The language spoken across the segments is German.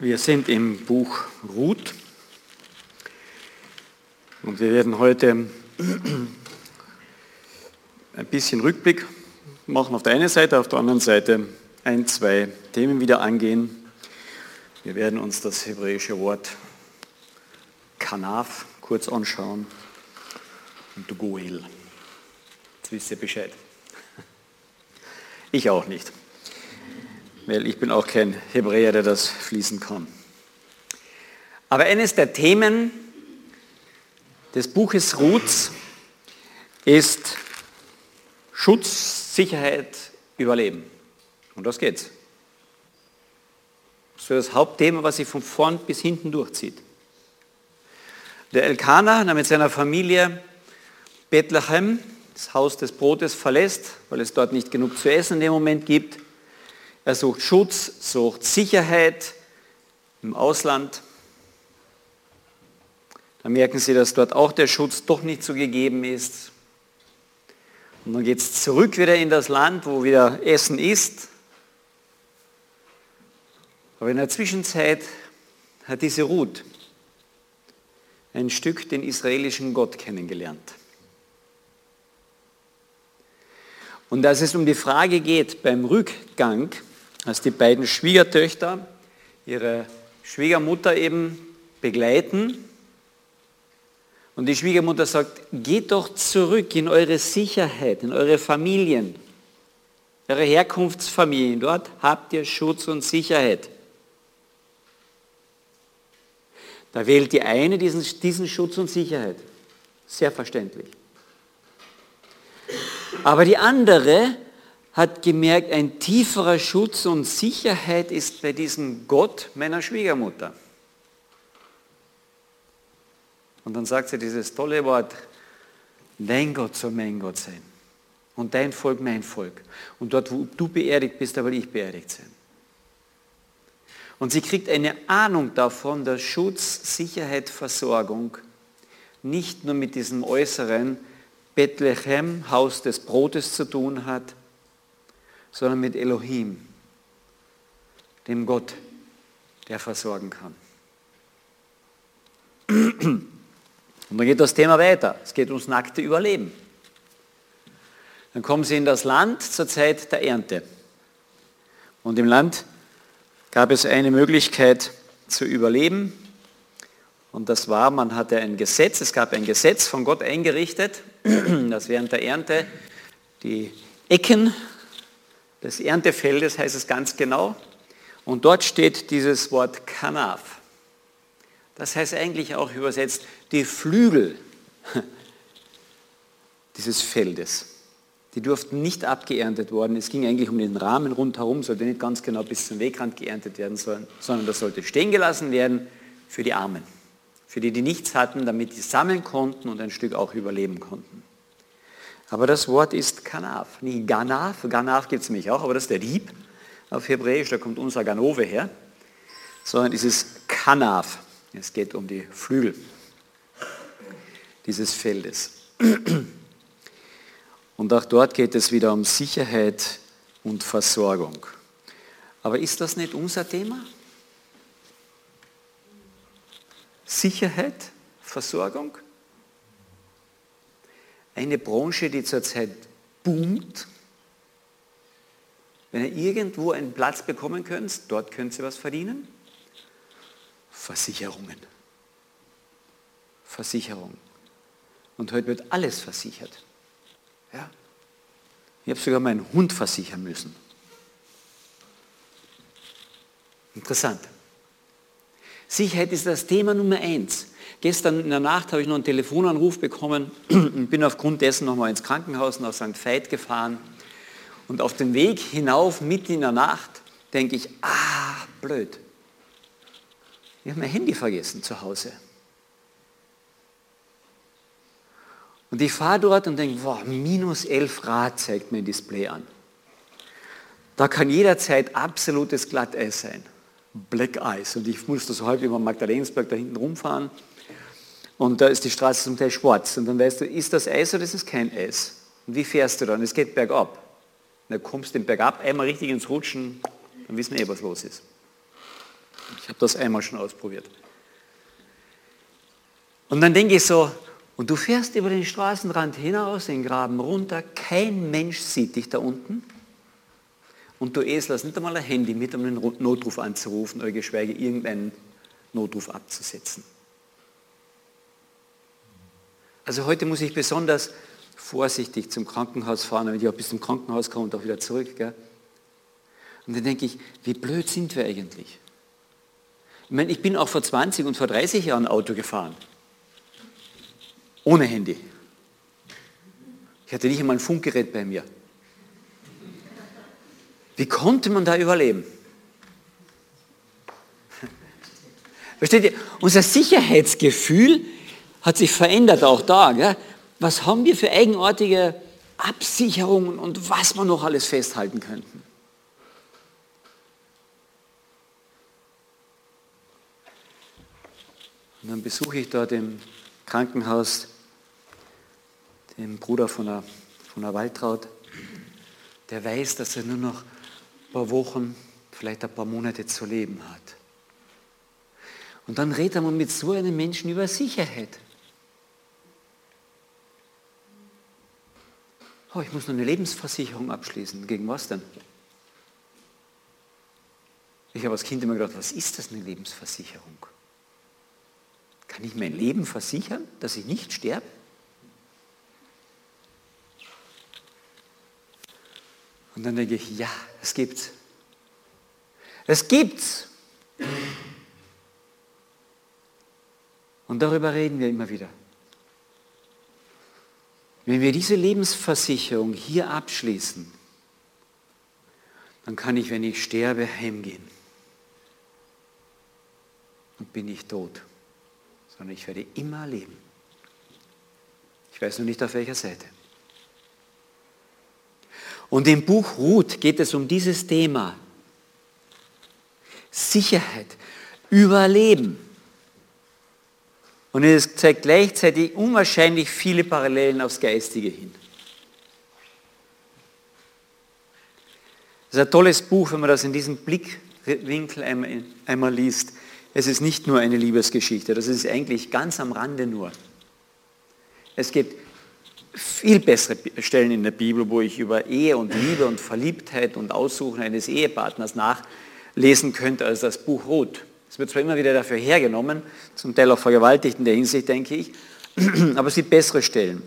Wir sind im Buch Ruth und wir werden heute ein bisschen Rückblick machen auf der einen Seite, auf der anderen Seite ein, zwei Themen wieder angehen. Wir werden uns das hebräische Wort Kanaf kurz anschauen und Goel. Jetzt wisst ihr Bescheid. Ich auch nicht weil ich bin auch kein Hebräer, der das fließen kann. Aber eines der Themen des Buches Ruths ist Schutz, Sicherheit, Überleben. Und das geht's. Das ist das Hauptthema, was sich von vorn bis hinten durchzieht. Der Elkanah, der mit seiner Familie Bethlehem, das Haus des Brotes, verlässt, weil es dort nicht genug zu essen in dem Moment gibt, er sucht Schutz, sucht Sicherheit im Ausland. Da merken Sie, dass dort auch der Schutz doch nicht so gegeben ist. Und dann geht es zurück wieder in das Land, wo wieder Essen ist. Aber in der Zwischenzeit hat diese Ruth ein Stück den israelischen Gott kennengelernt. Und als es um die Frage geht beim Rückgang, als die beiden Schwiegertöchter ihre Schwiegermutter eben begleiten. Und die Schwiegermutter sagt, geht doch zurück in eure Sicherheit, in eure Familien, eure Herkunftsfamilien. Dort habt ihr Schutz und Sicherheit. Da wählt die eine diesen, diesen Schutz und Sicherheit. Sehr verständlich. Aber die andere hat gemerkt, ein tieferer Schutz und Sicherheit ist bei diesem Gott meiner Schwiegermutter. Und dann sagt sie dieses tolle Wort, dein Gott soll mein Gott sein und dein Volk mein Volk. Und dort, wo du beerdigt bist, da will ich beerdigt sein. Und sie kriegt eine Ahnung davon, dass Schutz, Sicherheit, Versorgung nicht nur mit diesem äußeren Bethlehem, Haus des Brotes zu tun hat, sondern mit Elohim, dem Gott, der versorgen kann. Und dann geht das Thema weiter. Es geht ums nackte Überleben. Dann kommen sie in das Land zur Zeit der Ernte. Und im Land gab es eine Möglichkeit zu überleben. Und das war, man hatte ein Gesetz, es gab ein Gesetz von Gott eingerichtet, dass während der Ernte die Ecken des Erntefeldes heißt es ganz genau. Und dort steht dieses Wort Kanaf. Das heißt eigentlich auch übersetzt die Flügel dieses Feldes. Die durften nicht abgeerntet worden. Es ging eigentlich um den Rahmen rundherum, sollte nicht ganz genau bis zum Wegrand geerntet werden, sondern das sollte stehen gelassen werden für die Armen. Für die, die nichts hatten, damit die sammeln konnten und ein Stück auch überleben konnten. Aber das Wort ist Kanaf, nicht Ganaf. Ganaf gibt es nämlich auch, aber das ist der Dieb auf Hebräisch, da kommt unser Ganove her. Sondern es ist Kanaf. Es geht um die Flügel dieses Feldes. Und auch dort geht es wieder um Sicherheit und Versorgung. Aber ist das nicht unser Thema? Sicherheit, Versorgung? eine Branche, die zurzeit boomt. Wenn ihr irgendwo einen Platz bekommen könnt, dort könnt ihr was verdienen. Versicherungen. Versicherung. Und heute wird alles versichert. Ja. Ich habe sogar meinen Hund versichern müssen. Interessant. Sicherheit ist das Thema Nummer eins. Gestern in der Nacht habe ich noch einen Telefonanruf bekommen und bin aufgrund dessen nochmal ins Krankenhaus nach St. Veit gefahren. Und auf dem Weg hinauf, mitten in der Nacht, denke ich, ah, blöd. Ich habe mein Handy vergessen zu Hause. Und ich fahre dort und denke, wow, minus 11 Grad zeigt mein Display an. Da kann jederzeit absolutes Glatteis sein. Black Ice. Und ich musste so halb über Magdalensberg da hinten rumfahren und da ist die Straße zum Teil schwarz. Und dann weißt du, ist das Eis oder ist es kein Eis? Und wie fährst du dann? Es geht bergab. Dann kommst du den Bergab einmal richtig ins Rutschen, dann wissen wir eh, was los ist. Ich habe das einmal schon ausprobiert. Und dann denke ich so, und du fährst über den Straßenrand hinaus, den Graben runter, kein Mensch sieht dich da unten. Und du Esel hast nicht einmal ein Handy mit, um einen Notruf anzurufen oder geschweige irgendeinen Notruf abzusetzen. Also heute muss ich besonders vorsichtig zum Krankenhaus fahren, damit ich auch bis zum Krankenhaus komme und auch wieder zurück. Gell? Und dann denke ich, wie blöd sind wir eigentlich? Ich meine, ich bin auch vor 20 und vor 30 Jahren Auto gefahren. Ohne Handy. Ich hatte nicht einmal ein Funkgerät bei mir. Wie konnte man da überleben? Versteht ihr? Unser Sicherheitsgefühl hat sich verändert auch da. Gell? Was haben wir für eigenartige Absicherungen und was wir noch alles festhalten könnten? Und dann besuche ich dort im Krankenhaus den Bruder von der, von der Waltraud, der weiß, dass er nur noch paar Wochen, vielleicht ein paar Monate zu leben hat. Und dann redet man mit so einem Menschen über Sicherheit. Oh, ich muss noch eine Lebensversicherung abschließen. Gegen was denn? Ich habe als Kind immer gedacht, was ist das eine Lebensversicherung? Kann ich mein Leben versichern, dass ich nicht sterbe? Und dann denke ich, ja, es gibt's. Es gibt's. Und darüber reden wir immer wieder. Wenn wir diese Lebensversicherung hier abschließen, dann kann ich, wenn ich sterbe, heimgehen. Und bin nicht tot, sondern ich werde immer leben. Ich weiß nur nicht auf welcher Seite. Und im Buch Ruth geht es um dieses Thema. Sicherheit, Überleben. Und es zeigt gleichzeitig unwahrscheinlich viele Parallelen aufs Geistige hin. Das ist ein tolles Buch, wenn man das in diesem Blickwinkel einmal, einmal liest. Es ist nicht nur eine Liebesgeschichte, das ist eigentlich ganz am Rande nur. Es gibt viel bessere Stellen in der Bibel, wo ich über Ehe und Liebe und Verliebtheit und Aussuchen eines Ehepartners nachlesen könnte als das Buch Ruth. Es wird zwar immer wieder dafür hergenommen, zum Teil auch vergewaltigt in der Hinsicht, denke ich, aber es gibt bessere Stellen.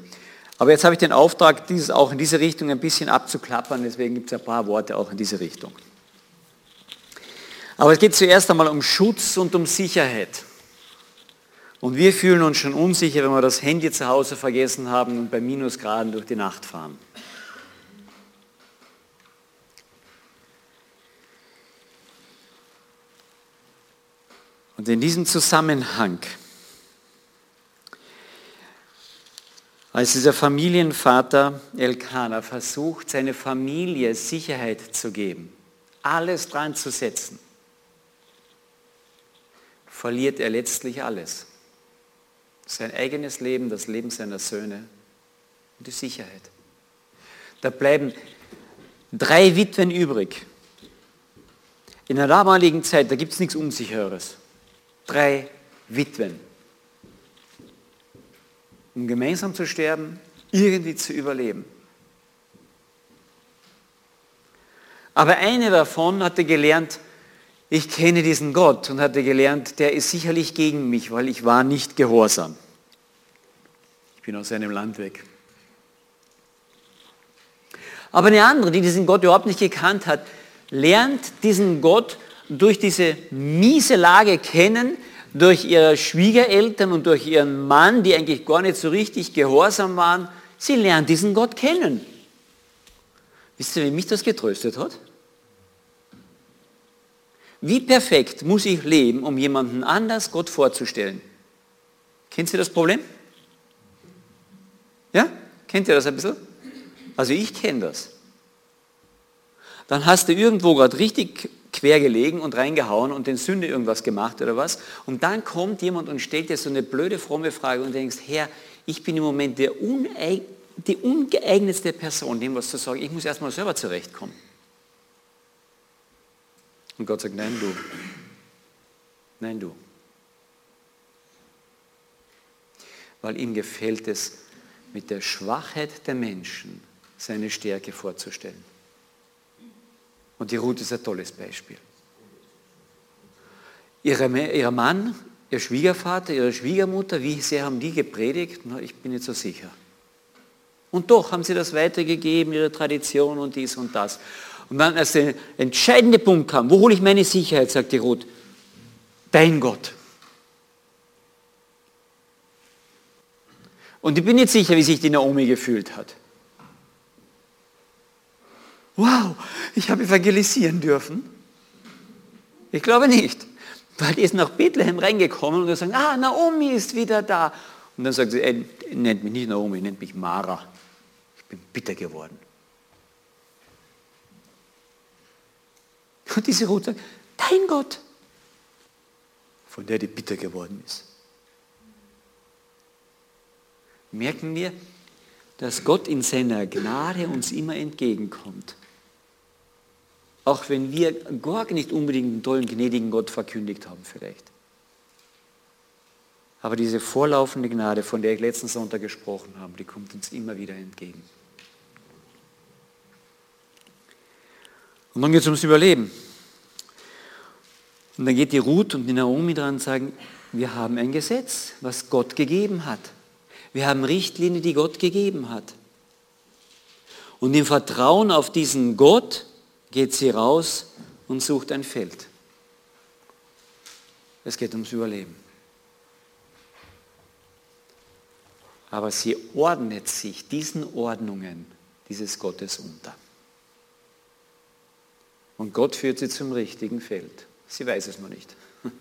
Aber jetzt habe ich den Auftrag, dieses auch in diese Richtung ein bisschen abzuklappern, deswegen gibt es ein paar Worte auch in diese Richtung. Aber es geht zuerst einmal um Schutz und um Sicherheit. Und wir fühlen uns schon unsicher, wenn wir das Handy zu Hause vergessen haben und bei Minusgraden durch die Nacht fahren. Und in diesem Zusammenhang, als dieser Familienvater Elkanah versucht, seine Familie Sicherheit zu geben, alles dran zu setzen, verliert er letztlich alles sein eigenes Leben, das Leben seiner Söhne und die Sicherheit. Da bleiben drei Witwen übrig. In der damaligen Zeit, da gibt es nichts Unsicheres. Drei Witwen. Um gemeinsam zu sterben, irgendwie zu überleben. Aber eine davon hatte gelernt, ich kenne diesen Gott und hatte gelernt, der ist sicherlich gegen mich, weil ich war nicht gehorsam. Ich bin aus seinem Land weg. Aber eine andere, die diesen Gott überhaupt nicht gekannt hat, lernt diesen Gott durch diese miese Lage kennen, durch ihre Schwiegereltern und durch ihren Mann, die eigentlich gar nicht so richtig gehorsam waren. Sie lernt diesen Gott kennen. Wisst ihr, wie mich das getröstet hat? Wie perfekt muss ich leben, um jemanden anders Gott vorzustellen? Kennt Sie das Problem? Ja? Kennt ihr das ein bisschen? Also ich kenne das. Dann hast du irgendwo gerade richtig quer gelegen und reingehauen und den Sünde irgendwas gemacht oder was. Und dann kommt jemand und stellt dir so eine blöde, fromme Frage und denkst, Herr, ich bin im Moment der uneig die ungeeignetste Person, dem was zu sagen. Ich muss erstmal selber zurechtkommen. Und Gott sagt, nein, du, Nein, du. Weil ihm gefällt es, mit der Schwachheit der Menschen seine Stärke vorzustellen. Und die Ruth ist ein tolles Beispiel. Ihre, ihr Mann, ihr Schwiegervater, ihre Schwiegermutter, wie sehr haben die gepredigt? Na, ich bin nicht so sicher. Und doch haben sie das weitergegeben, ihre Tradition und dies und das. Und dann, als der entscheidende Punkt kam, wo hole ich meine Sicherheit, sagt die Ruth, dein Gott. Und ich bin nicht sicher, wie sich die Naomi gefühlt hat. Wow, ich habe evangelisieren dürfen. Ich glaube nicht. Weil die ist nach Bethlehem reingekommen und wir sagen, ah, Naomi ist wieder da. Und dann sagt sie, ey, nennt mich nicht Naomi, nennt mich Mara. Ich bin bitter geworden. Und diese Ruth sagt, dein Gott, von der die bitter geworden ist. Merken wir, dass Gott in seiner Gnade uns immer entgegenkommt. Auch wenn wir gar nicht unbedingt einen tollen, gnädigen Gott verkündigt haben vielleicht. Aber diese vorlaufende Gnade, von der ich letzten Sonntag gesprochen habe, die kommt uns immer wieder entgegen. Und dann geht es ums Überleben. Und dann geht die Ruth und die Naomi dran und sagen, wir haben ein Gesetz, was Gott gegeben hat. Wir haben Richtlinien, die Gott gegeben hat. Und im Vertrauen auf diesen Gott geht sie raus und sucht ein Feld. Es geht ums Überleben. Aber sie ordnet sich diesen Ordnungen dieses Gottes unter. Und Gott führt sie zum richtigen Feld. Sie weiß es noch nicht.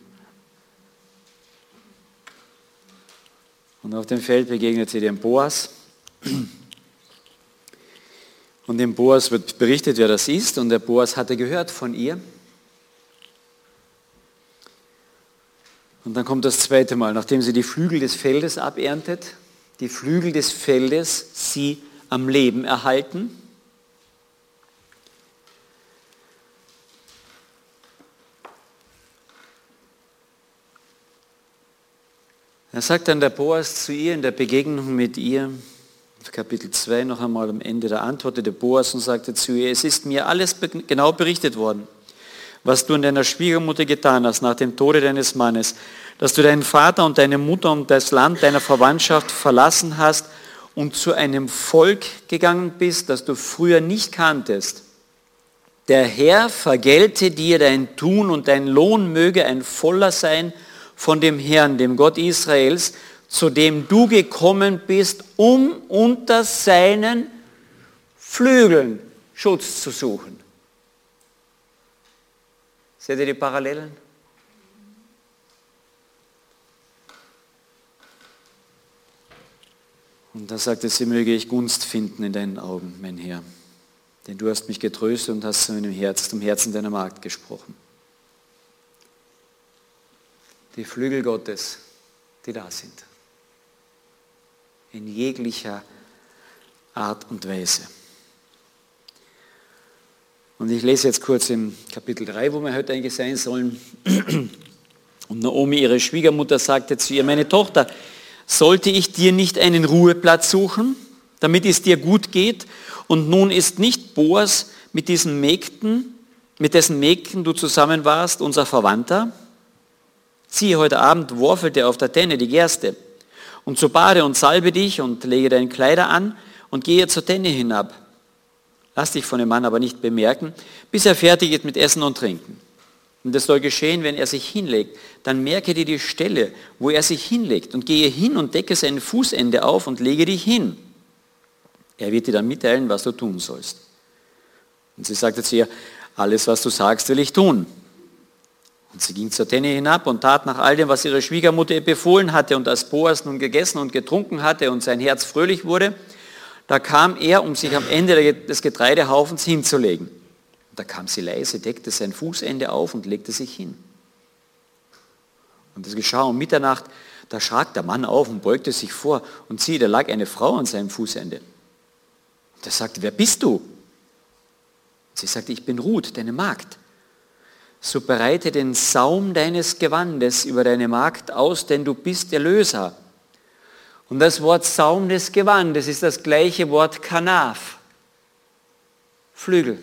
Und auf dem Feld begegnet sie dem Boas. Und dem Boas wird berichtet, wer das ist. Und der Boas hatte gehört von ihr. Und dann kommt das zweite Mal, nachdem sie die Flügel des Feldes aberntet, die Flügel des Feldes sie am Leben erhalten. Er sagt dann der Boas zu ihr in der Begegnung mit ihr, Kapitel 2 noch einmal am Ende, da antwortete Boas und sagte zu ihr, es ist mir alles genau berichtet worden, was du in deiner Schwiegermutter getan hast nach dem Tode deines Mannes, dass du deinen Vater und deine Mutter und das Land deiner Verwandtschaft verlassen hast und zu einem Volk gegangen bist, das du früher nicht kanntest. Der Herr vergelte dir dein Tun und dein Lohn möge ein voller sein von dem Herrn, dem Gott Israels, zu dem du gekommen bist, um unter seinen Flügeln Schutz zu suchen. Seht ihr die Parallelen? Und da sagte sie, möge ich Gunst finden in deinen Augen, mein Herr. Denn du hast mich getröstet und hast zu meinem Herz, zum Herzen deiner Magd gesprochen. Die Flügel Gottes, die da sind in jeglicher Art und Weise. Und ich lese jetzt kurz im Kapitel 3, wo wir heute eigentlich sein sollen. Und Naomi, ihre Schwiegermutter, sagte zu ihr, meine Tochter, sollte ich dir nicht einen Ruheplatz suchen, damit es dir gut geht? Und nun ist nicht Boas mit diesen Mägden, mit dessen Mägden du zusammen warst, unser Verwandter? Siehe, heute Abend worfelte auf der Tenne die Gerste. Und so bade und salbe dich und lege deine Kleider an und gehe zur Tenne hinab. Lass dich von dem Mann aber nicht bemerken, bis er fertig ist mit Essen und Trinken. Und das soll geschehen, wenn er sich hinlegt. Dann merke dir die Stelle, wo er sich hinlegt und gehe hin und decke sein Fußende auf und lege dich hin. Er wird dir dann mitteilen, was du tun sollst. Und sie sagte zu ihr, alles, was du sagst, will ich tun. Und sie ging zur Tenne hinab und tat nach all dem, was ihre Schwiegermutter ihr befohlen hatte. Und als Boas nun gegessen und getrunken hatte und sein Herz fröhlich wurde, da kam er, um sich am Ende des Getreidehaufens hinzulegen. Und da kam sie leise, deckte sein Fußende auf und legte sich hin. Und es geschah um Mitternacht, da schrak der Mann auf und beugte sich vor und siehe, da lag eine Frau an seinem Fußende. Und er sagte, wer bist du? Und sie sagte, ich bin Ruth, deine Magd. So breite den Saum deines Gewandes über deine Magd aus, denn du bist Erlöser. Und das Wort Saum des Gewandes ist das gleiche Wort Kanaf, Flügel.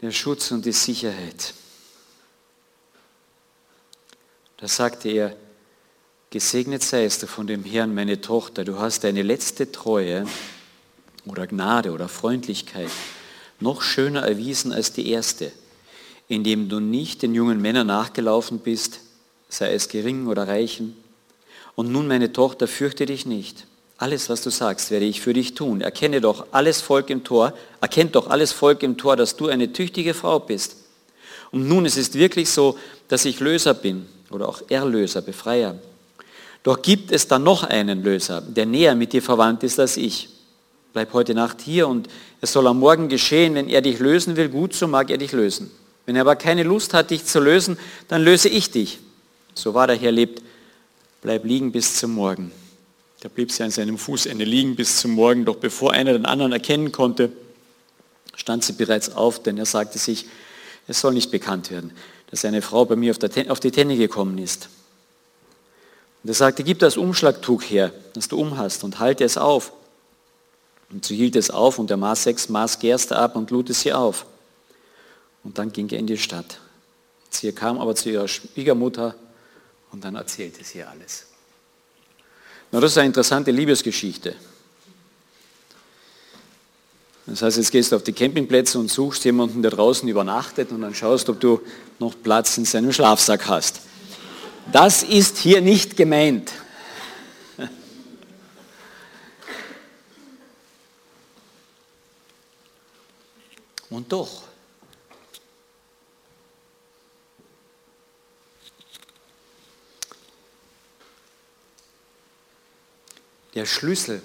Der Schutz und die Sicherheit. Da sagte er, gesegnet seist du von dem Herrn, meine Tochter, du hast deine letzte Treue oder Gnade oder Freundlichkeit noch schöner erwiesen als die erste, indem du nicht den jungen Männern nachgelaufen bist, sei es gering oder reichen. Und nun, meine Tochter, fürchte dich nicht. Alles, was du sagst, werde ich für dich tun. Erkenne doch alles Volk im Tor, erkennt doch alles Volk im Tor, dass du eine tüchtige Frau bist. Und nun, es ist wirklich so, dass ich Löser bin oder auch Erlöser, Befreier. Doch gibt es da noch einen Löser, der näher mit dir verwandt ist als ich bleib heute Nacht hier und es soll am Morgen geschehen, wenn er dich lösen will, gut, so mag er dich lösen. Wenn er aber keine Lust hat, dich zu lösen, dann löse ich dich. So war der Herr lebt, bleib liegen bis zum Morgen. Da blieb sie an seinem Fußende liegen bis zum Morgen, doch bevor einer den anderen erkennen konnte, stand sie bereits auf, denn er sagte sich, es soll nicht bekannt werden, dass eine Frau bei mir auf, der, auf die Tenne gekommen ist. Und er sagte, gib das Umschlagtuch her, das du umhast, und halte es auf. Und sie hielt es auf und er maß sechs Maß Gerste ab und lud es sie auf. Und dann ging er in die Stadt. Sie kam aber zu ihrer Schwiegermutter und dann erzählte sie ihr alles. Na, das ist eine interessante Liebesgeschichte. Das heißt, jetzt gehst du auf die Campingplätze und suchst jemanden, der draußen übernachtet und dann schaust, ob du noch Platz in seinem Schlafsack hast. Das ist hier nicht gemeint. Und doch, der Schlüssel,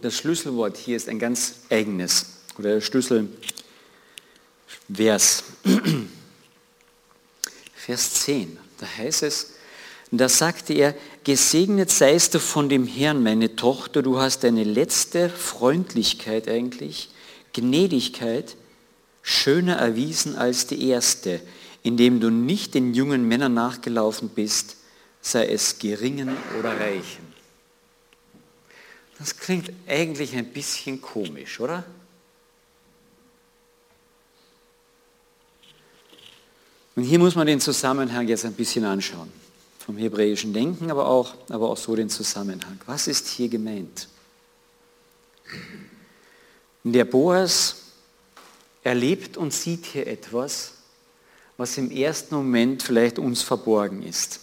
das Schlüsselwort hier ist ein ganz eigenes, oder der Schlüsselvers. Vers 10, da heißt es, da sagte er, gesegnet seist du von dem Herrn, meine Tochter, du hast deine letzte Freundlichkeit eigentlich Gnädigkeit schöner erwiesen als die erste, indem du nicht den jungen Männern nachgelaufen bist, sei es geringen oder reichen. Das klingt eigentlich ein bisschen komisch, oder? Und hier muss man den Zusammenhang jetzt ein bisschen anschauen. Vom hebräischen Denken, aber auch, aber auch so den Zusammenhang. Was ist hier gemeint? Der Boas erlebt und sieht hier etwas, was im ersten Moment vielleicht uns verborgen ist.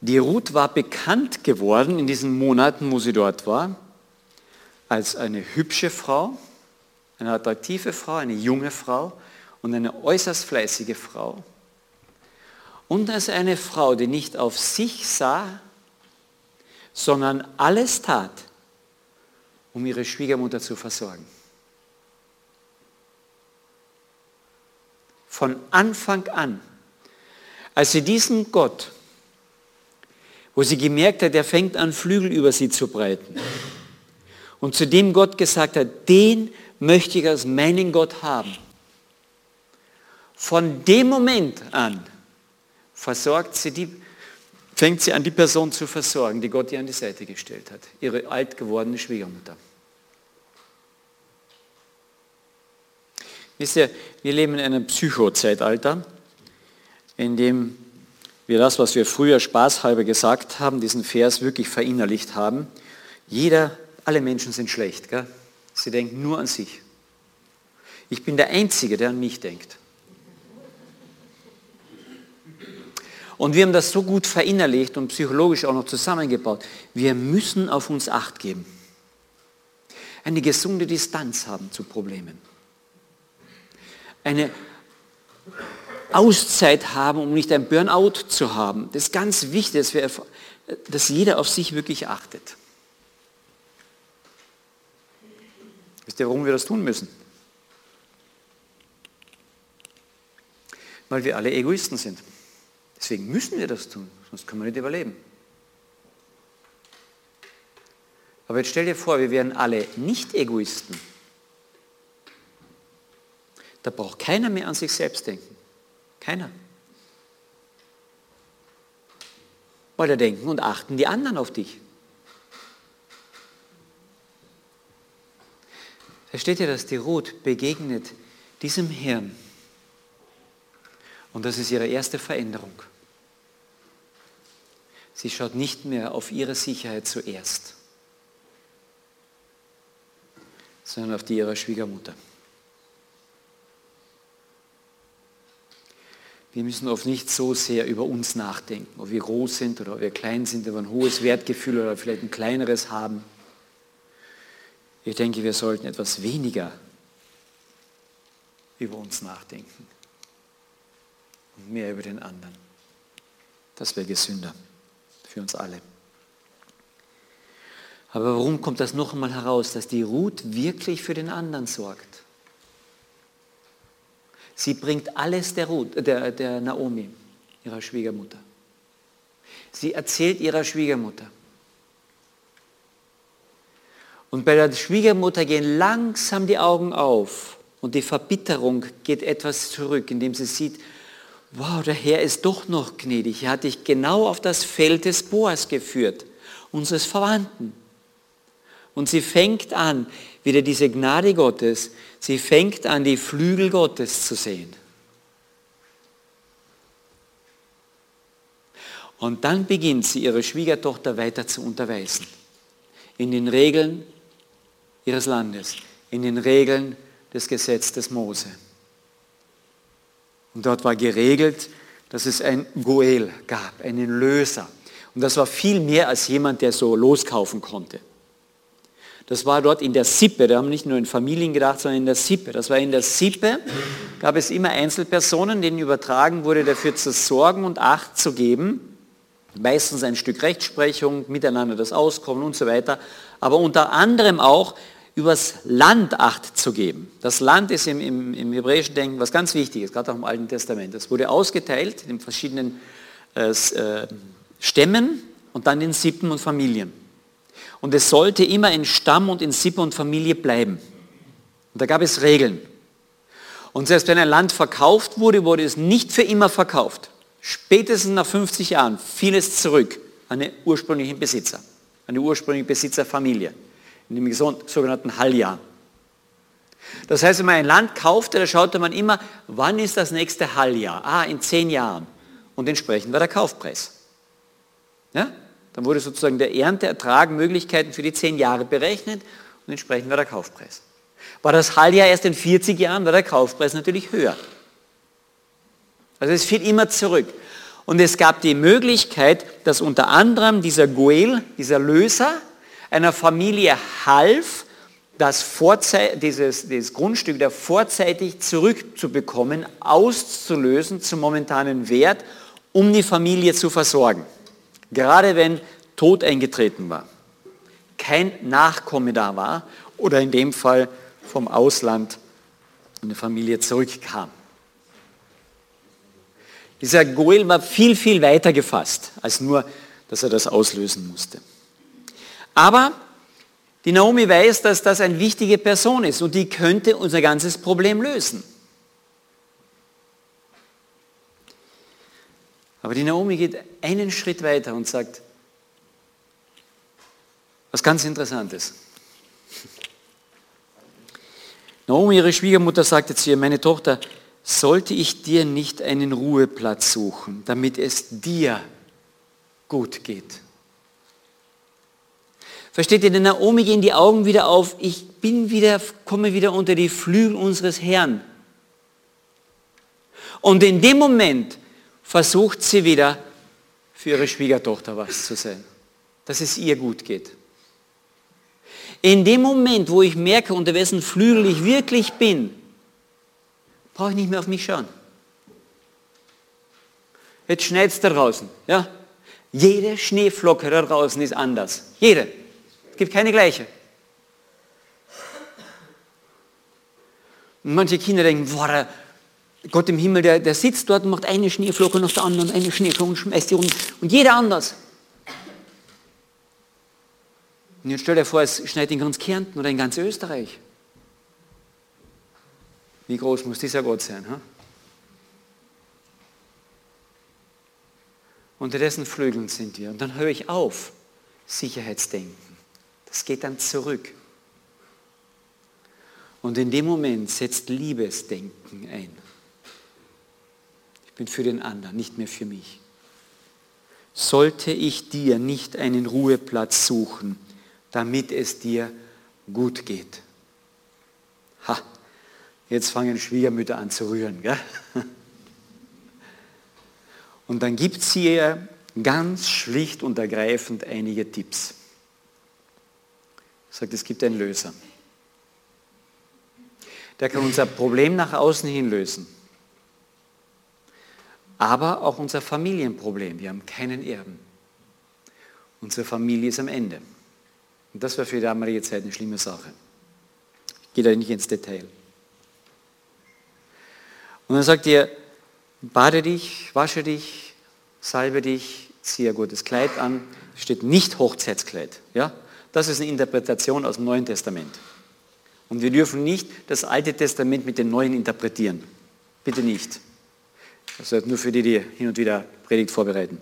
Die Ruth war bekannt geworden in diesen Monaten, wo sie dort war, als eine hübsche Frau, eine attraktive Frau, eine junge Frau und eine äußerst fleißige Frau. Und als eine Frau, die nicht auf sich sah, sondern alles tat, um ihre Schwiegermutter zu versorgen. Von Anfang an, als sie diesen Gott, wo sie gemerkt hat, er fängt an, Flügel über sie zu breiten, und zu dem Gott gesagt hat, den möchte ich als meinen Gott haben. Von dem Moment an versorgt sie die fängt sie an, die Person zu versorgen, die Gott ihr an die Seite gestellt hat, ihre alt gewordene Schwiegermutter. Wisst ihr, wir leben in einem Psychozeitalter, in dem wir das, was wir früher spaßhalber gesagt haben, diesen Vers wirklich verinnerlicht haben. Jeder, alle Menschen sind schlecht. Gell? Sie denken nur an sich. Ich bin der Einzige, der an mich denkt. Und wir haben das so gut verinnerlicht und psychologisch auch noch zusammengebaut. Wir müssen auf uns acht geben. Eine gesunde Distanz haben zu Problemen. Eine Auszeit haben, um nicht ein Burnout zu haben. Das ist ganz wichtig, dass, wir, dass jeder auf sich wirklich achtet. Wisst ihr, warum wir das tun müssen? Weil wir alle Egoisten sind. Deswegen müssen wir das tun, sonst können wir nicht überleben. Aber jetzt stell dir vor, wir wären alle nicht Egoisten. Da braucht keiner mehr an sich selbst denken. Keiner. Weil da denken und achten die anderen auf dich. Versteht ihr, dass die Ruth begegnet diesem Herrn? Und das ist ihre erste Veränderung. Sie schaut nicht mehr auf ihre Sicherheit zuerst, sondern auf die ihrer Schwiegermutter. Wir müssen oft nicht so sehr über uns nachdenken, ob wir groß sind oder ob wir klein sind, ob wir ein hohes Wertgefühl oder vielleicht ein kleineres haben. Ich denke, wir sollten etwas weniger über uns nachdenken und mehr über den anderen. Das wäre gesünder für uns alle. Aber warum kommt das noch einmal heraus, dass die Ruth wirklich für den anderen sorgt? Sie bringt alles der, Ruth, der, der Naomi, ihrer Schwiegermutter. Sie erzählt ihrer Schwiegermutter. Und bei der Schwiegermutter gehen langsam die Augen auf und die Verbitterung geht etwas zurück, indem sie sieht, wow, der Herr ist doch noch gnädig. Er hat dich genau auf das Feld des Boas geführt, unseres Verwandten. Und sie fängt an, wieder diese Gnade Gottes, sie fängt an, die Flügel Gottes zu sehen. Und dann beginnt sie, ihre Schwiegertochter weiter zu unterweisen. In den Regeln ihres Landes, in den Regeln des Gesetzes Mose. Und dort war geregelt, dass es ein Goel gab, einen Löser. Und das war viel mehr als jemand, der so loskaufen konnte. Das war dort in der Sippe, da haben nicht nur in Familien gedacht, sondern in der Sippe. Das war in der Sippe, gab es immer Einzelpersonen, denen übertragen wurde, dafür zu sorgen und Acht zu geben. Meistens ein Stück Rechtsprechung, miteinander das Auskommen und so weiter. Aber unter anderem auch übers Land Acht zu geben. Das Land ist im, im, im hebräischen Denken was ganz Wichtiges, gerade auch im Alten Testament. Das wurde ausgeteilt in verschiedenen äh, äh, Stämmen und dann in Sippen und Familien. Und es sollte immer in Stamm und in Sippe und Familie bleiben. Und da gab es Regeln. Und selbst wenn ein Land verkauft wurde, wurde es nicht für immer verkauft. Spätestens nach 50 Jahren fiel es zurück an den ursprünglichen Besitzer, an die ursprüngliche Besitzerfamilie in dem sogenannten Halljahr. Das heißt, wenn man ein Land kaufte, da schaute man immer, wann ist das nächste Halljahr? Ah, in zehn Jahren. Und entsprechend war der Kaufpreis. Ja? Dann wurde sozusagen der Ernteertrag Möglichkeiten für die zehn Jahre berechnet und entsprechend war der Kaufpreis. War das Halljahr erst in 40 Jahren, war der Kaufpreis natürlich höher. Also es fiel immer zurück. Und es gab die Möglichkeit, dass unter anderem dieser Goel, dieser Löser, einer Familie half, das dieses, dieses Grundstück da vorzeitig zurückzubekommen, auszulösen zum momentanen Wert, um die Familie zu versorgen. Gerade wenn Tod eingetreten war, kein Nachkomme da war oder in dem Fall vom Ausland eine Familie zurückkam. Dieser Goel war viel, viel weiter gefasst, als nur, dass er das auslösen musste. Aber die Naomi weiß, dass das eine wichtige Person ist und die könnte unser ganzes Problem lösen. Aber die Naomi geht einen Schritt weiter und sagt, was ganz Interessantes. Naomi, ihre Schwiegermutter, sagte zu ihr, meine Tochter, sollte ich dir nicht einen Ruheplatz suchen, damit es dir gut geht? Versteht ihr, der Naomi gehen die Augen wieder auf, ich bin wieder, komme wieder unter die Flügel unseres Herrn. Und in dem Moment versucht sie wieder für ihre Schwiegertochter was zu sein, dass es ihr gut geht. In dem Moment, wo ich merke, unter wessen Flügel ich wirklich bin, brauche ich nicht mehr auf mich schauen. Jetzt schneit es da draußen. Ja? Jede Schneeflocke da draußen ist anders. Jede. Es gibt keine gleiche. Und manche Kinder denken, boah, der Gott im Himmel, der, der sitzt dort und macht eine Schneeflocke nach der anderen, eine Schneeflocke und schmeißt die um. Und jeder anders. Und jetzt stell dir vor, es schneit in ganz Kärnten oder in ganz Österreich. Wie groß muss dieser Gott sein? Ha? Unter dessen Flügeln sind wir. Und dann höre ich auf, Sicherheitsdenken. Das geht dann zurück. Und in dem Moment setzt Liebesdenken ein. Ich bin für den anderen, nicht mehr für mich. Sollte ich dir nicht einen Ruheplatz suchen, damit es dir gut geht? Ha, jetzt fangen Schwiegermütter an zu rühren. Gell? Und dann gibt sie ihr ganz schlicht und ergreifend einige Tipps. Sagt, es gibt einen Löser. Der kann unser Problem nach außen hin lösen. Aber auch unser Familienproblem. Wir haben keinen Erben. Unsere Familie ist am Ende. Und das war für die damalige Zeit eine schlimme Sache. Ich gehe da nicht ins Detail. Und dann sagt ihr, bade dich, wasche dich, salbe dich, ziehe ein gutes Kleid an. Steht nicht Hochzeitskleid. Ja? Das ist eine Interpretation aus dem Neuen Testament. Und wir dürfen nicht das Alte Testament mit dem Neuen interpretieren. Bitte nicht. Das ist nur für die, die hin und wieder Predigt vorbereiten.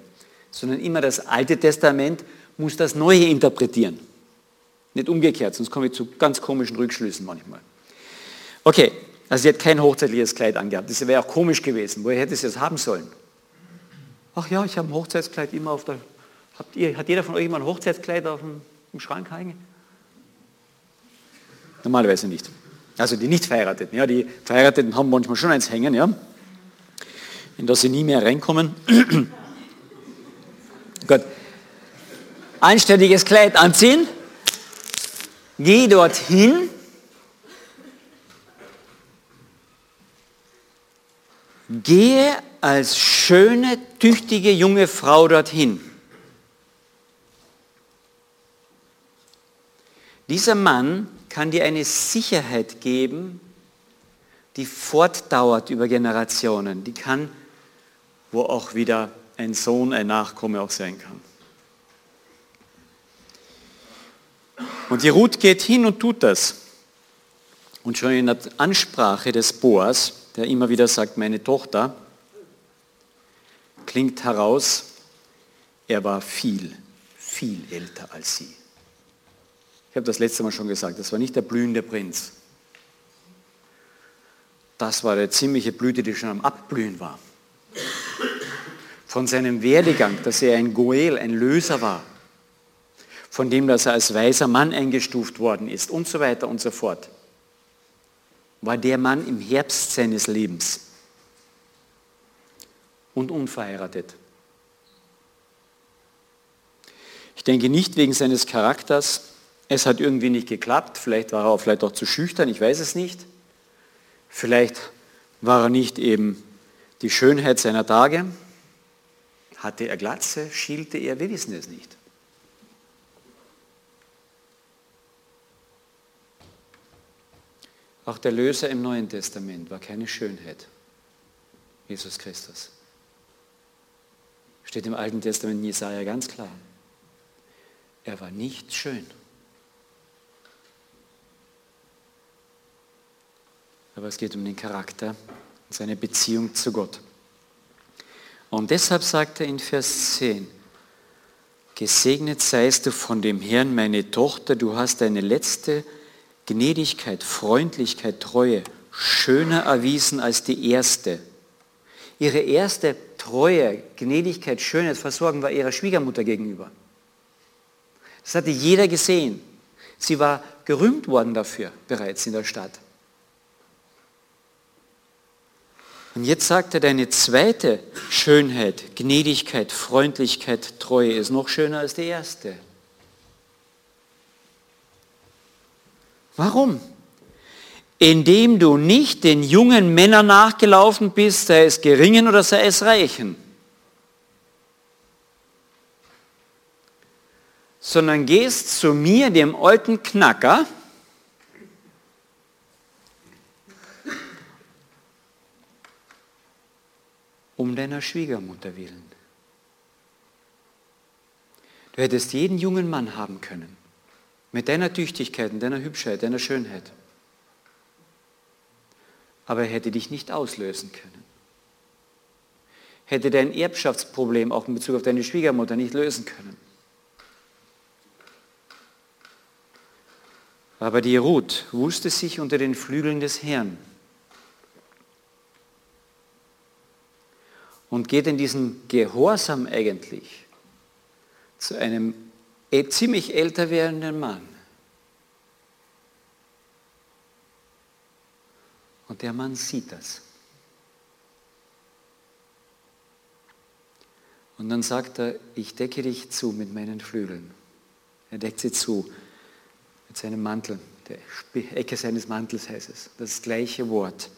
Sondern immer das Alte Testament muss das Neue interpretieren. Nicht umgekehrt, sonst komme ich zu ganz komischen Rückschlüssen manchmal. Okay, also sie hat kein hochzeitliches Kleid angehabt. Das wäre auch komisch gewesen. Woher hätte sie das haben sollen? Ach ja, ich habe ein Hochzeitskleid immer auf der... Habt ihr, hat jeder von euch immer ein Hochzeitskleid auf dem, im Schrank hängen? Normalerweise nicht. Also die nicht Verheirateten. Ja, die Verheirateten haben manchmal schon eins hängen, ja, in das sie nie mehr reinkommen. Gut. Anständiges Kleid anziehen. Geh dorthin Gehe als schöne, tüchtige junge Frau dorthin. Dieser Mann kann dir eine Sicherheit geben, die fortdauert über Generationen. Die kann, wo auch wieder ein Sohn, ein Nachkomme auch sein kann. Und die Ruth geht hin und tut das. Und schon in der Ansprache des Boas der immer wieder sagt, meine Tochter, klingt heraus, er war viel, viel älter als sie. Ich habe das letzte Mal schon gesagt, das war nicht der blühende Prinz. Das war der ziemliche Blüte, die schon am Abblühen war. Von seinem Werdegang, dass er ein Goel, ein Löser war. Von dem, dass er als weiser Mann eingestuft worden ist und so weiter und so fort war der Mann im Herbst seines Lebens und unverheiratet. Ich denke nicht wegen seines Charakters. Es hat irgendwie nicht geklappt. Vielleicht war er auch, vielleicht auch zu schüchtern, ich weiß es nicht. Vielleicht war er nicht eben die Schönheit seiner Tage. Hatte er Glatze, schielte er, wir wissen es nicht. Auch der Löser im Neuen Testament war keine Schönheit. Jesus Christus. Steht im Alten Testament Jesaja ganz klar. Er war nicht schön. Aber es geht um den Charakter und seine Beziehung zu Gott. Und deshalb sagt er in Vers 10, Gesegnet seist du von dem Herrn, meine Tochter, du hast deine letzte Gnädigkeit, Freundlichkeit, Treue schöner erwiesen als die erste. Ihre erste Treue, Gnädigkeit, Schönheit, Versorgen war ihrer Schwiegermutter gegenüber. Das hatte jeder gesehen. Sie war gerühmt worden dafür bereits in der Stadt. Und jetzt sagt er, deine zweite Schönheit, Gnädigkeit, Freundlichkeit, Treue ist noch schöner als die erste. Warum? Indem du nicht den jungen Männern nachgelaufen bist, sei es geringen oder sei es reichen, sondern gehst zu mir, dem alten Knacker, um deiner Schwiegermutter willen. Du hättest jeden jungen Mann haben können Mit deiner Tüchtigkeit, deiner Hübschheit, deiner Schönheit. Aber er hätte dich nicht auslösen können. Hätte dein Erbschaftsproblem auch in Bezug auf deine Schwiegermutter nicht lösen können. Aber die Ruth wusste sich unter den Flügeln des Herrn und geht in diesen Gehorsam eigentlich zu einem eh ziemlich älter werdenden Mann. Und der Mann sieht das. Und dann sagt er, ich decke dich zu mit meinen Flügeln. Er deckt sie zu mit seinem Mantel, der Ecke seines Mantels heißt es. Das gleiche Wort,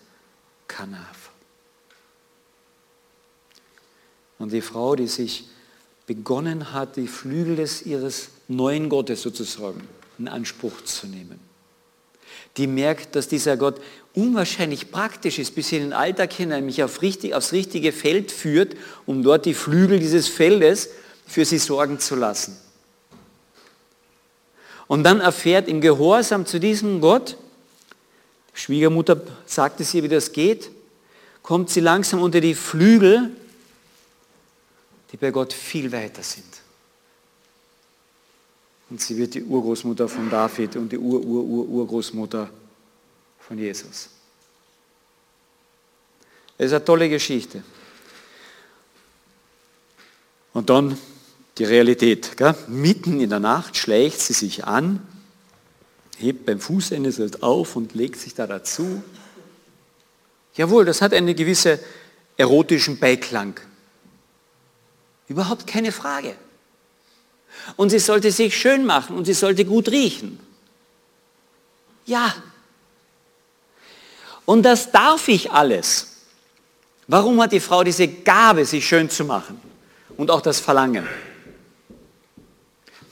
Kanaf. Und die Frau, die sich begonnen hat, die Flügel des ihres neuen Gottes sozusagen in Anspruch zu nehmen. Die merkt, dass dieser Gott unwahrscheinlich praktisch ist, bis in den Alltag hinein mich auf richtig, aufs richtige Feld führt, um dort die Flügel dieses Feldes für sie sorgen zu lassen und dann erfährt im Gehorsam zu diesem Gott, Schwiegermutter sagt es ihr, wie das geht, kommt sie langsam unter die Flügel, die bei Gott viel weiter sind. Und sie wird die Urgroßmutter von David und die Ur-Ur-Ur-Urgroßmutter von Jesus. Es ist eine tolle Geschichte. Und dann die Realität. Gell? Mitten in der Nacht schleicht sie sich an, hebt beim Fußende selbst auf und legt sich da dazu. Jawohl, das hat einen gewissen erotischen Beiklang. Überhaupt keine Frage. Und sie sollte sich schön machen und sie sollte gut riechen. Ja. Und das darf ich alles. Warum hat die Frau diese Gabe, sich schön zu machen? Und auch das Verlangen.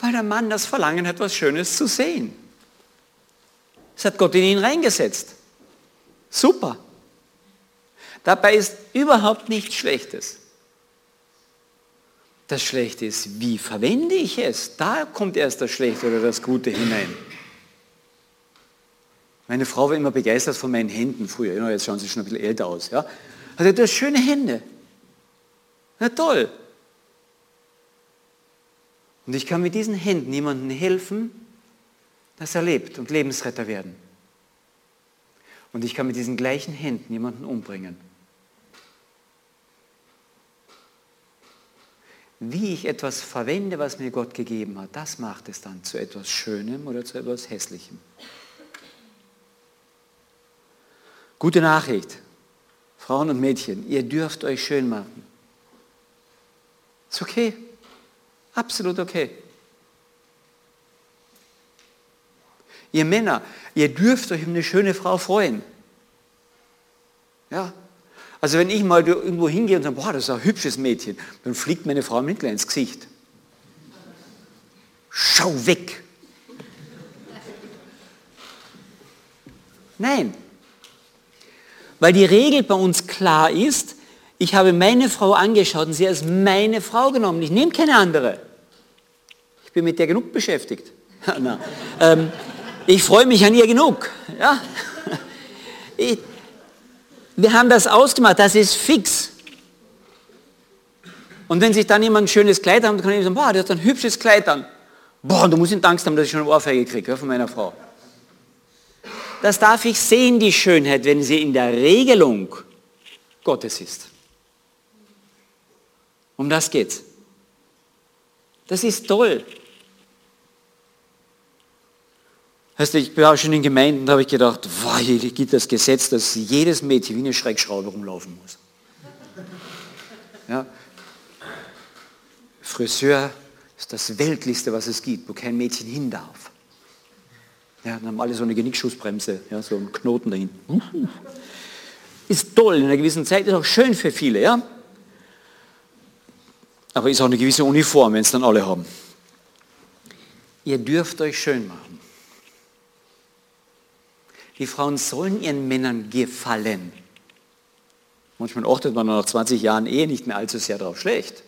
Weil der Mann das Verlangen hat, was Schönes zu sehen. Das hat Gott in ihn reingesetzt. Super. Dabei ist überhaupt nichts Schlechtes. Das Schlechte ist, wie verwende ich es? Da kommt erst das Schlechte oder das Gute hinein. Meine Frau war immer begeistert von meinen Händen früher. Jetzt schauen sie schon ein bisschen älter aus. Ja? Also du hast schöne Hände. Na toll. Und ich kann mit diesen Händen jemandem helfen, dass er lebt und Lebensretter werden. Und ich kann mit diesen gleichen Händen jemanden umbringen. Wie ich etwas verwende, was mir Gott gegeben hat, das macht es dann zu etwas Schönem oder zu etwas Hässlichem. Gute Nachricht, Frauen und Mädchen, ihr dürft euch schön machen. Ist okay. Absolut okay. Ihr Männer, ihr dürft euch um eine schöne Frau freuen. Ja? Also wenn ich mal irgendwo hingehe und sage, boah, das ist ein hübsches Mädchen, dann fliegt meine Frau mit ins Gesicht. Schau weg. Nein. Weil die Regel bei uns klar ist, ich habe meine Frau angeschaut und sie als meine Frau genommen. Ich nehme keine andere. Ich bin mit der genug beschäftigt. ähm, ich freue mich an ihr genug. Ja? Ich, wir haben das ausgemacht, das ist fix. Und wenn sich dann jemand ein schönes Kleid hat, dann kann ich sagen, boah, der hat ein hübsches Kleid an. Boah, du musst ihn Angst haben, dass ich schon eine Ohrfeige kriege von meiner Frau. Das darf ich sehen, die Schönheit, wenn sie in der Regelung Gottes ist. Um das geht's. Das ist toll. Heißt, ich war schon in Gemeinden, da habe ich gedacht, wow, hier gibt das Gesetz, dass jedes Mädchen wie eine Schreckschraube rumlaufen muss. Ja. Friseur ist das Weltlichste, was es gibt, wo kein Mädchen hin darf. Ja, dann haben alle so eine Genickschussbremse, ja, so einen Knoten dahin. Ist toll, in einer gewissen Zeit ist auch schön für viele, ja. Aber ist auch eine gewisse Uniform, wenn es dann alle haben. Ihr dürft euch schön machen. Die Frauen sollen ihren Männern gefallen. Manchmal achtet man nach 20 Jahren Ehe nicht mehr allzu sehr darauf schlecht.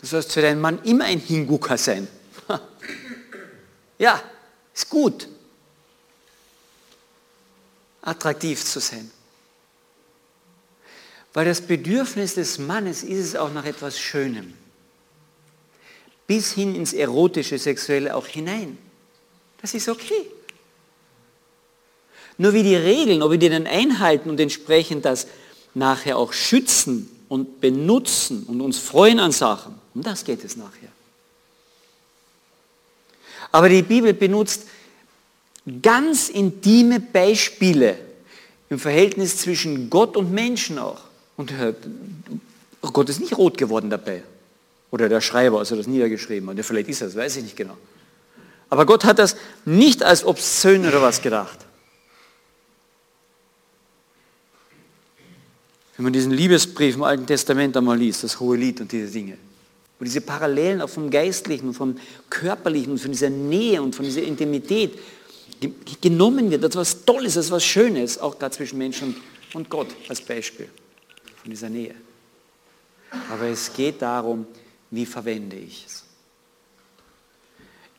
Du sollst für deinen Mann immer ein Hingucker sein. Ja, ist gut, attraktiv zu sein. Weil das Bedürfnis des Mannes ist es auch nach etwas Schönem. Bis hin ins erotische, sexuelle auch hinein. Das ist okay. Nur wie die Regeln, ob wir die dann einhalten und entsprechend das nachher auch schützen und benutzen und uns freuen an Sachen, um das geht es nachher. Aber die Bibel benutzt ganz intime Beispiele im Verhältnis zwischen Gott und Menschen auch. Und Gott ist nicht rot geworden dabei. Oder der Schreiber, also das niedergeschrieben hat. Vielleicht ist er das, weiß ich nicht genau. Aber Gott hat das nicht als obszön oder was gedacht. Wenn man diesen Liebesbrief im Alten Testament einmal liest, das hohe Lied und diese Dinge, wo diese Parallelen auch vom Geistlichen, vom Körperlichen, von dieser Nähe und von dieser Intimität genommen wird, etwas Tolles, etwas Schönes, auch da zwischen Mensch und, und Gott als Beispiel von dieser Nähe. Aber es geht darum, wie verwende ich es.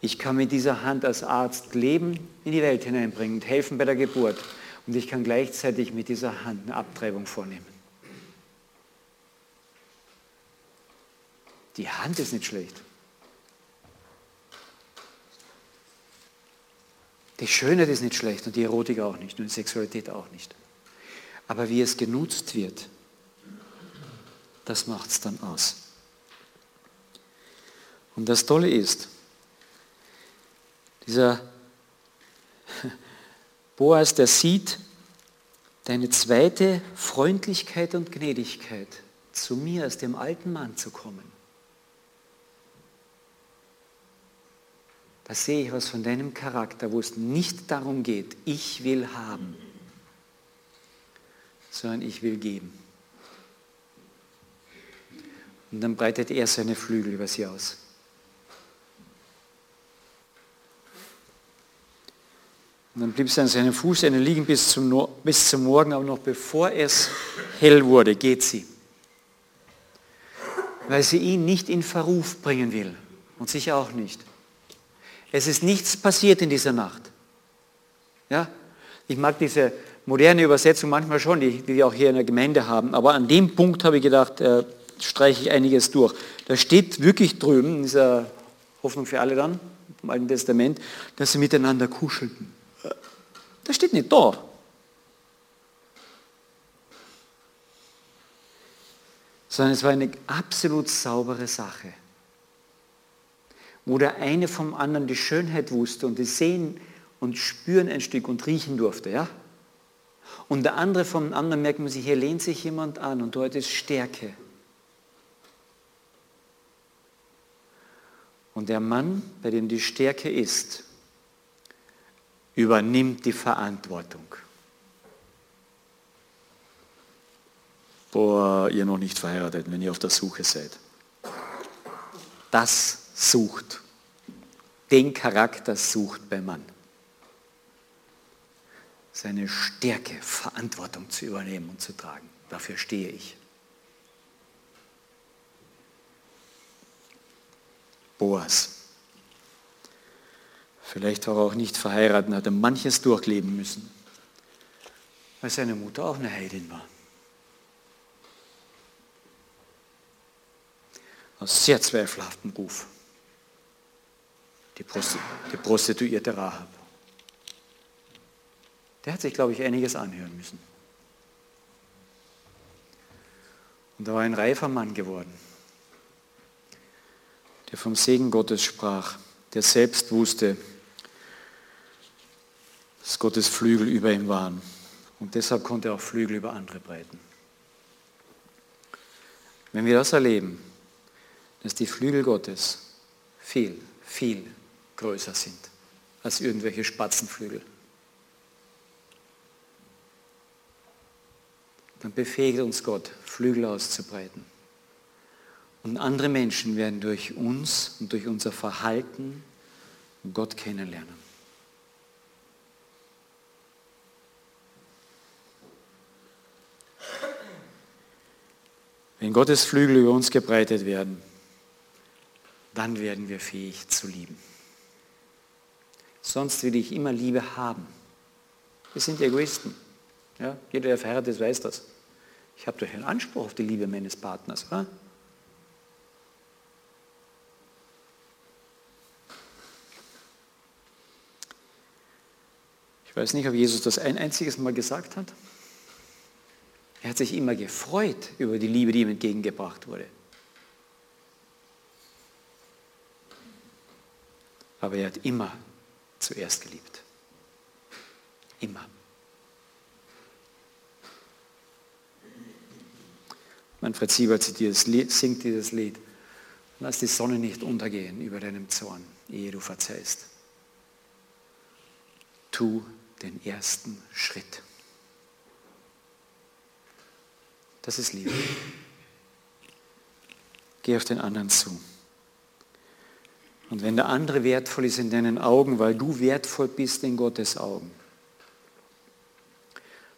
Ich kann mit dieser Hand als Arzt Leben in die Welt hineinbringen und helfen bei der Geburt. Und ich kann gleichzeitig mit dieser Hand eine Abtreibung vornehmen. Die Hand ist nicht schlecht. Die Schönheit ist nicht schlecht und die Erotik auch nicht und die Sexualität auch nicht. Aber wie es genutzt wird, das macht es dann aus. Und das Tolle ist, dieser Boas, der sieht deine zweite Freundlichkeit und Gnädigkeit, zu mir als dem alten Mann zu kommen. Da sehe ich was von deinem Charakter, wo es nicht darum geht, ich will haben, sondern ich will geben. Und dann breitet er seine Flügel über sie aus. Und dann blieb sie an seinem Fußende liegen bis zum, bis zum Morgen, aber noch bevor es hell wurde, geht sie. Weil sie ihn nicht in Verruf bringen will und sich auch nicht. Es ist nichts passiert in dieser Nacht. Ja? Ich mag diese moderne Übersetzung manchmal schon, die, die wir auch hier in der Gemeinde haben, aber an dem Punkt habe ich gedacht, äh, streiche ich einiges durch. Da steht wirklich drüben, in dieser Hoffnung für alle dann, im Alten Testament, dass sie miteinander kuschelten. Das steht nicht da. Sondern es war eine absolut saubere Sache wo der eine vom anderen die Schönheit wusste und die sehen und spüren ein Stück und riechen durfte. Ja? Und der andere vom anderen merkt man sich, hier lehnt sich jemand an und dort ist Stärke. Und der Mann, bei dem die Stärke ist, übernimmt die Verantwortung. Boah, ihr noch nicht verheiratet, wenn ihr auf der Suche seid. Das sucht. Den Charakter sucht beim Mann. Seine Stärke, Verantwortung zu übernehmen und zu tragen. Dafür stehe ich. Boas. Vielleicht war er auch nicht verheiratet, hatte manches durchleben müssen, weil seine Mutter auch eine Heidin war. Aus sehr zweifelhaftem Ruf die, Prostituierte Rahab. Der hat sich, glaube ich, einiges anhören müssen. Und er war ein reifer Mann geworden, der vom Segen Gottes sprach, der selbst wusste, dass Gottes Flügel über ihm waren. Und deshalb konnte er auch Flügel über andere breiten. Wenn wir das erleben, dass die Flügel Gottes viel, viel größer sind als irgendwelche Spatzenflügel. Dann befähigt uns Gott, Flügel auszubreiten. Und andere Menschen werden durch uns und durch unser Verhalten Gott kennenlernen. Wenn Gottes Flügel über uns gebreitet werden, dann werden wir fähig zu lieben. Sonst will ich immer Liebe haben. Wir sind Egoisten. Ja? Jeder, der verheiratet ist, weiß das. Ich habe doch einen Anspruch auf die Liebe meines Partners. Oder? Ich weiß nicht, ob Jesus das ein einziges Mal gesagt hat. Er hat sich immer gefreut über die Liebe, die ihm entgegengebracht wurde. Aber er hat immer zuerst geliebt. Immer. Manfred Siebert singt dieses Lied. Lass die Sonne nicht untergehen über deinem Zorn, ehe du verzeihst. Tu den ersten Schritt. Das ist Liebe. Geh auf den anderen zu. Und wenn der andere wertvoll ist in deinen Augen, weil du wertvoll bist in Gottes Augen,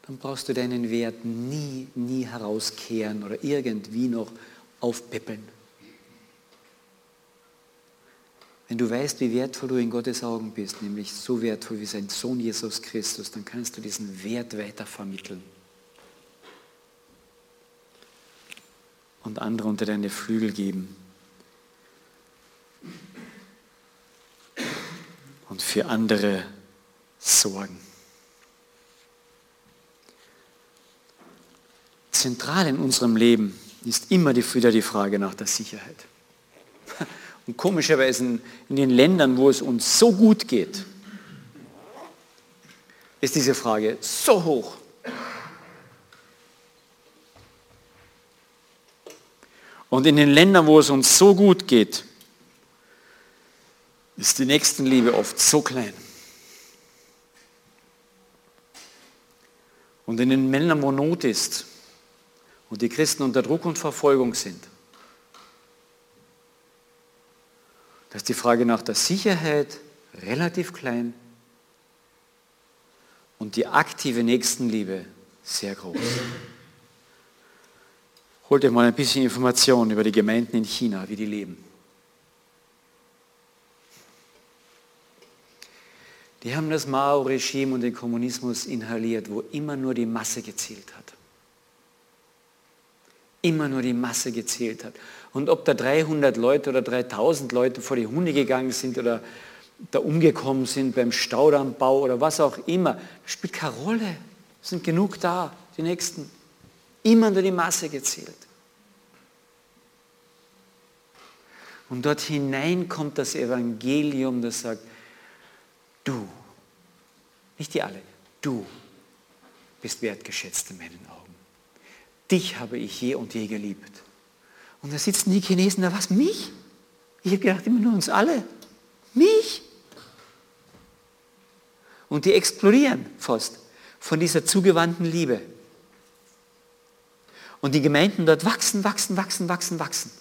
dann brauchst du deinen Wert nie, nie herauskehren oder irgendwie noch aufpeppeln. Wenn du weißt, wie wertvoll du in Gottes Augen bist, nämlich so wertvoll wie sein Sohn Jesus Christus, dann kannst du diesen Wert weiter vermitteln. Und andere unter deine Flügel geben. Und für andere sorgen. Zentral in unserem Leben ist immer wieder die Frage nach der Sicherheit. Und komischerweise in den Ländern, wo es uns so gut geht, ist diese Frage so hoch. Und in den Ländern, wo es uns so gut geht, ist die Nächstenliebe oft so klein. Und in den Ländern, wo Not ist und die Christen unter Druck und Verfolgung sind, Da ist die Frage nach der Sicherheit relativ klein und die aktive Nächstenliebe sehr groß. Holt euch mal ein bisschen Informationen über die Gemeinden in China, wie die leben. Die haben das Mao-Regime und den Kommunismus inhaliert, wo immer nur die Masse gezielt hat immer nur die Masse gezählt hat. Und ob da 300 Leute oder 3000 Leute vor die Hunde gegangen sind oder da umgekommen sind beim Staudammbau oder was auch immer, spielt keine Rolle. Es sind genug da, die Nächsten. Immer nur die Masse gezählt. Und dort hinein kommt das Evangelium, das sagt, du, nicht die alle, du bist wertgeschätzt in meinen Augen dich habe ich je und je geliebt. Und da sitzen die Chinesen da, was, mich? Ich habe gedacht, immer nur uns alle. Mich? Und die explodieren fast von dieser zugewandten Liebe. Und die Gemeinden dort wachsen, wachsen, wachsen, wachsen, wachsen.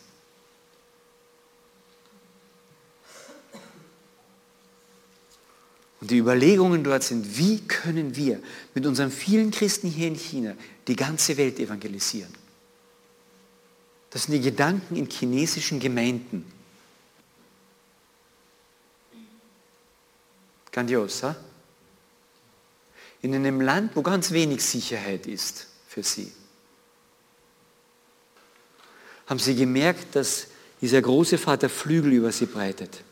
Und die Überlegungen dort sind, wie können wir mit unseren vielen Christen hier in China die ganze Welt evangelisieren? Das sind die Gedanken in chinesischen Gemeinden. Grandios, ha? In einem Land, wo ganz wenig Sicherheit ist für sie, haben sie gemerkt, dass dieser große Vater Flügel über sie breitet.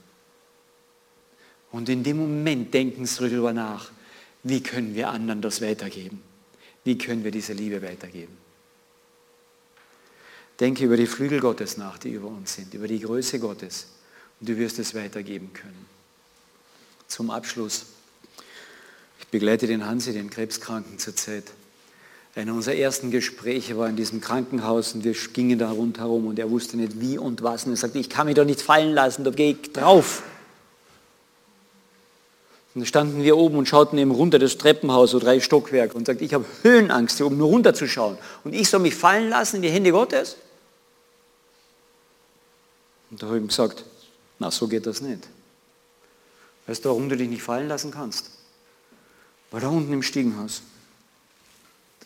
Und in dem Moment denken sie darüber nach, wie können wir anderen das weitergeben? Wie können wir diese Liebe weitergeben? Denke über die Flügel Gottes nach, die über uns sind, über die Größe Gottes und du wirst es weitergeben können. Zum Abschluss. Ich begleite den Hansi, den Krebskranken zurzeit. Einer unserer ersten Gespräche war in diesem Krankenhaus und wir gingen da rundherum und er wusste nicht wie und was. Und er sagte, ich kann mich doch nicht fallen lassen, da gehe ich drauf. Und dann standen wir oben und schauten eben runter das Treppenhaus, so drei Stockwerke, und sagte, ich habe Höhenangst, hier oben nur runterzuschauen. Und ich soll mich fallen lassen in die Hände Gottes? Und da habe ich ihm gesagt, na, so geht das nicht. Weißt du, warum du dich nicht fallen lassen kannst? Weil da unten im Stiegenhaus,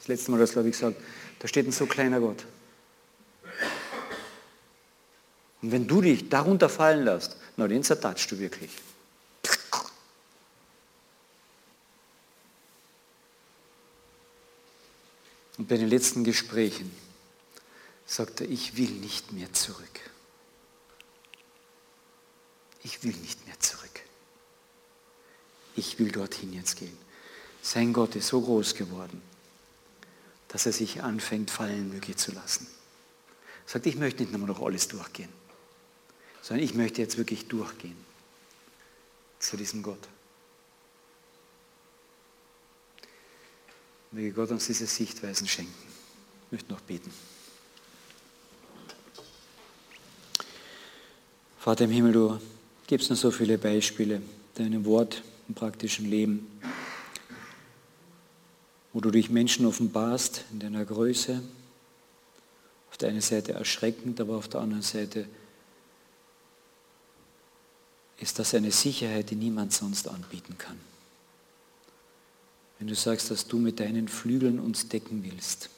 das letzte Mal, das habe ich gesagt, da steht ein so kleiner Gott. Und wenn du dich darunter fallen lässt, na den zertatschst du wirklich. Und bei den letzten Gesprächen sagt er, ich will nicht mehr zurück. Ich will nicht mehr zurück. Ich will dorthin jetzt gehen. Sein Gott ist so groß geworden, dass er sich anfängt, fallen möglich zu lassen. Er sagt, ich möchte nicht nur noch alles durchgehen, sondern ich möchte jetzt wirklich durchgehen zu diesem Gott. Möge Gott uns diese Sichtweisen schenken. Ich möchte noch beten. Vater im Himmel, du gibst uns so viele Beispiele, deinem Wort im praktischen Leben, wo du dich Menschen offenbarst in deiner Größe, auf der einen Seite erschreckend, aber auf der anderen Seite ist das eine Sicherheit, die niemand sonst anbieten kann. Wenn du sagst, dass du mit deinen Flügeln uns decken willst,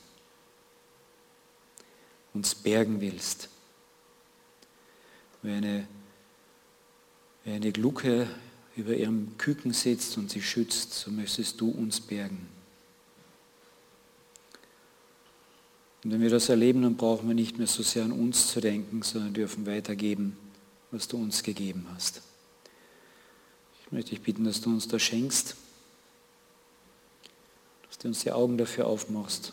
uns bergen willst, wie eine, wie eine Glucke über ihrem Küken sitzt und sie schützt, so möchtest du uns bergen. Und wenn wir das erleben, dann brauchen wir nicht mehr so sehr an uns zu denken, sondern dürfen weitergeben, was du uns gegeben hast. Ich möchte dich bitten, dass du uns das schenkst dass du uns die Augen dafür aufmachst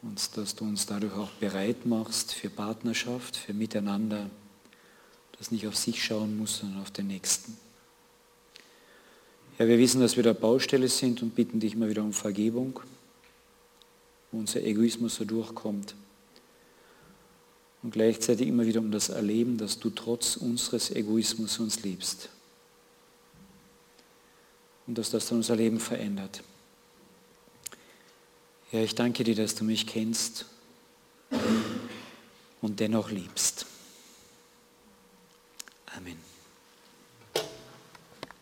und dass du uns dadurch auch bereit machst für Partnerschaft, für Miteinander, das nicht auf sich schauen muss, sondern auf den Nächsten. Ja, wir wissen, dass wir der Baustelle sind und bitten dich immer wieder um Vergebung, wo unser Egoismus so durchkommt. Und gleichzeitig immer wieder um das Erleben, dass du trotz unseres Egoismus uns liebst. Und dass das dann unser Leben verändert. Ja, ich danke dir, dass du mich kennst und dennoch liebst. Amen.